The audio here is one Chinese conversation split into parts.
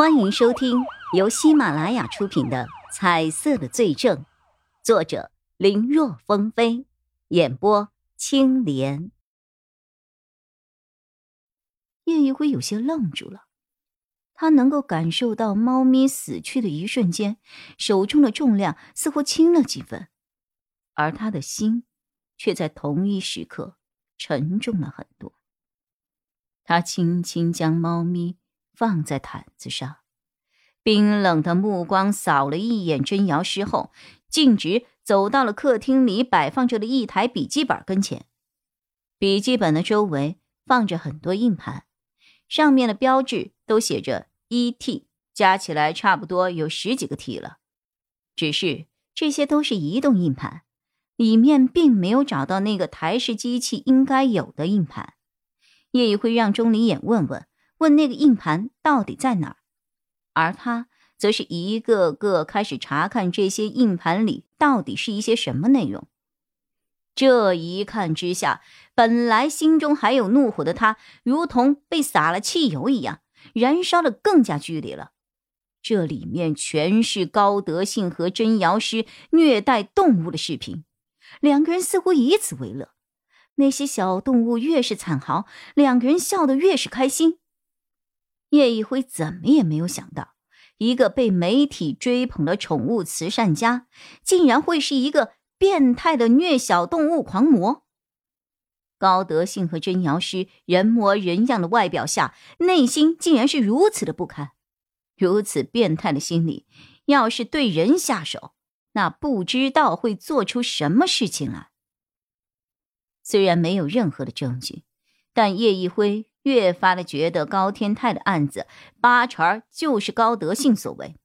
欢迎收听由喜马拉雅出品的《彩色的罪证》，作者林若风飞，演播青莲。叶一辉有些愣住了，他能够感受到猫咪死去的一瞬间，手中的重量似乎轻了几分，而他的心却在同一时刻沉重了很多。他轻轻将猫咪。放在毯子上，冰冷的目光扫了一眼真瑶师后，径直走到了客厅里摆放着的一台笔记本跟前。笔记本的周围放着很多硬盘，上面的标志都写着一 T，加起来差不多有十几个 T 了。只是这些都是移动硬盘，里面并没有找到那个台式机器应该有的硬盘。叶一辉让钟离眼问问。问那个硬盘到底在哪儿，而他则是一个个开始查看这些硬盘里到底是一些什么内容。这一看之下，本来心中还有怒火的他，如同被撒了汽油一样，燃烧的更加剧烈了。这里面全是高德信和真瑶师虐待动物的视频，两个人似乎以此为乐。那些小动物越是惨嚎，两个人笑得越是开心。叶一辉怎么也没有想到，一个被媒体追捧的宠物慈善家，竟然会是一个变态的虐小动物狂魔。高德信和真瑶师人模人样的外表下，内心竟然是如此的不堪。如此变态的心理，要是对人下手，那不知道会做出什么事情来。虽然没有任何的证据，但叶一辉。越发的觉得高天泰的案子八成就是高德信所为。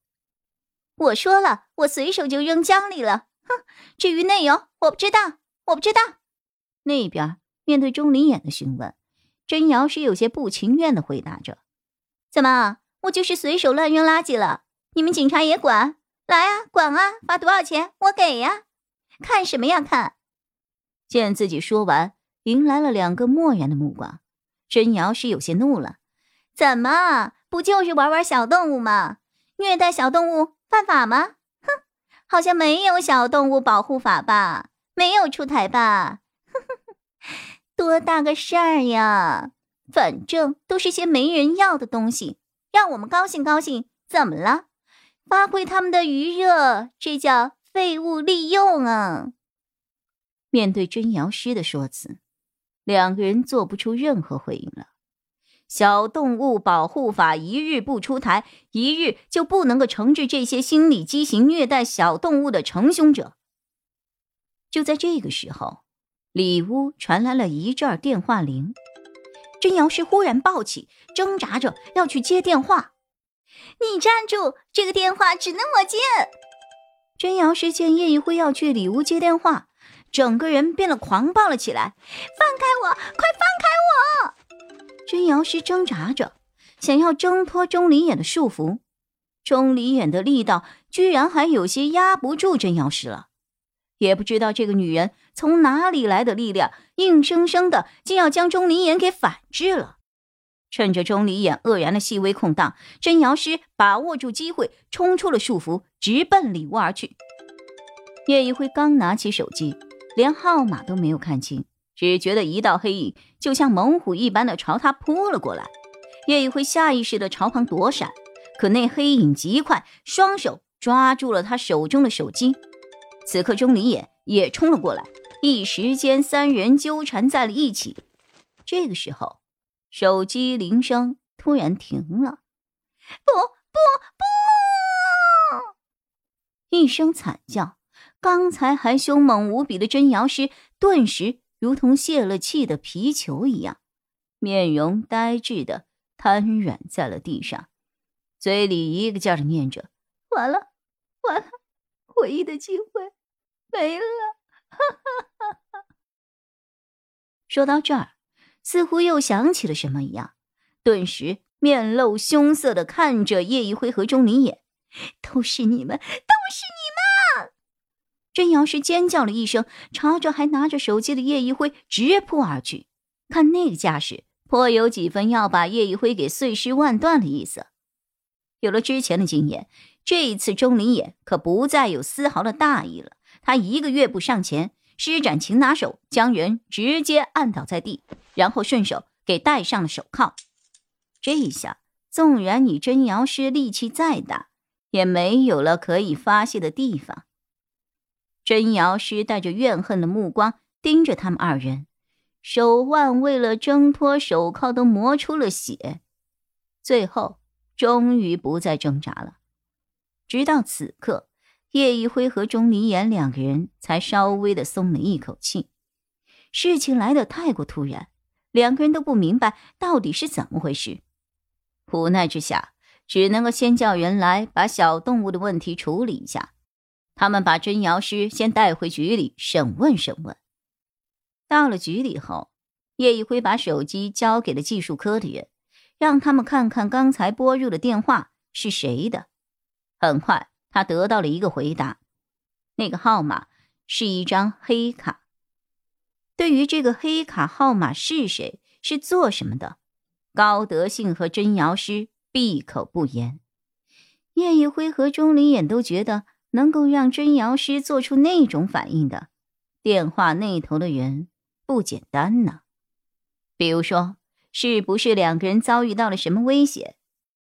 我说了，我随手就扔江里了。哼，至于内容，我不知道，我不知道。那边面对钟离眼的询问，真瑶是有些不情愿的回答着：“怎么，我就是随手乱扔垃圾了？你们警察也管？来啊，管啊，罚多少钱我给呀？看什么呀看？”见自己说完，迎来了两个漠然的目光。真瑶是有些怒了，怎么不就是玩玩小动物吗？虐待小动物犯法吗？哼，好像没有小动物保护法吧？没有出台吧？哼哼哼多大个事儿呀！反正都是些没人要的东西，让我们高兴高兴，怎么了？发挥他们的余热，这叫废物利用啊！面对真瑶师的说辞。两个人做不出任何回应了。小动物保护法一日不出台，一日就不能够惩治这些心理畸形、虐待小动物的成凶者。就在这个时候，里屋传来了一阵电话铃。真瑶是忽然抱起，挣扎着要去接电话。你站住！这个电话只能我接。真瑶是见叶一辉要去里屋接电话。整个人变得狂暴了起来！放开我！快放开我！真瑶师挣扎着，想要挣脱钟离眼的束缚。钟离眼的力道居然还有些压不住真瑶师了。也不知道这个女人从哪里来的力量，硬生生的竟要将钟离眼给反制了。趁着钟离眼愕然的细微空档，真瑶师把握住机会，冲出了束缚，直奔里屋而去。叶一辉刚拿起手机。连号码都没有看清，只觉得一道黑影就像猛虎一般的朝他扑了过来。叶一辉下意识的朝旁躲闪，可那黑影极快，双手抓住了他手中的手机。此刻钟离眼也冲了过来，一时间三人纠缠在了一起。这个时候，手机铃声突然停了，不不不！一声惨叫。刚才还凶猛无比的真瑶师，顿时如同泄了气的皮球一样，面容呆滞的瘫软在了地上，嘴里一个劲儿的念着：“完了，完了，唯一的机会没了。”说到这儿，似乎又想起了什么一样，顿时面露凶色的看着叶一辉和钟离眼：“都是你们，都是你！”真瑶是尖叫了一声，朝着还拿着手机的叶一辉直扑而去。看那个架势，颇有几分要把叶一辉给碎尸万段的意思。有了之前的经验，这一次钟离眼可不再有丝毫的大意了。他一个跃步上前，施展擒拿手，将人直接按倒在地，然后顺手给戴上了手铐。这一下，纵然你真瑶师力气再大，也没有了可以发泄的地方。真瑶师带着怨恨的目光盯着他们二人，手腕为了挣脱手铐都磨出了血，最后终于不再挣扎了。直到此刻，叶一辉和钟离言两个人才稍微的松了一口气。事情来得太过突然，两个人都不明白到底是怎么回事。无奈之下，只能够先叫人来把小动物的问题处理一下。他们把真瑶师先带回局里审问审问。到了局里后，叶一辉把手机交给了技术科的人，让他们看看刚才拨入的电话是谁的。很快，他得到了一个回答：那个号码是一张黑卡。对于这个黑卡号码是谁、是做什么的，高德信和真瑶师闭口不言。叶一辉和钟离眼都觉得。能够让真瑶师做出那种反应的，电话那头的人不简单呢。比如说，是不是两个人遭遇到了什么危险？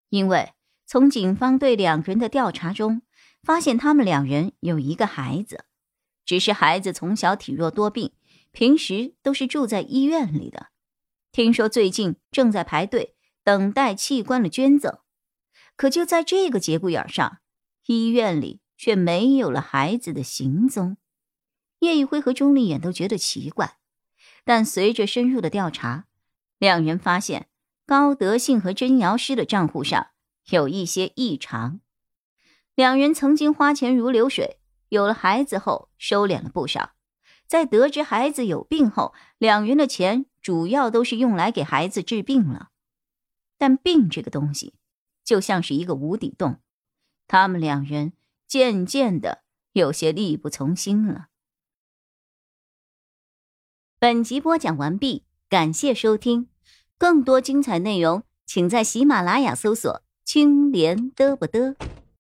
因为从警方对两个人的调查中，发现他们两人有一个孩子，只是孩子从小体弱多病，平时都是住在医院里的。听说最近正在排队等待器官的捐赠，可就在这个节骨眼上，医院里。却没有了孩子的行踪，叶一辉和钟丽眼都觉得奇怪。但随着深入的调查，两人发现高德信和甄瑶师的账户上有一些异常。两人曾经花钱如流水，有了孩子后收敛了不少。在得知孩子有病后，两人的钱主要都是用来给孩子治病了。但病这个东西，就像是一个无底洞，他们两人。渐渐的，有些力不从心了。本集播讲完毕，感谢收听，更多精彩内容，请在喜马拉雅搜索“青莲嘚不嘚”。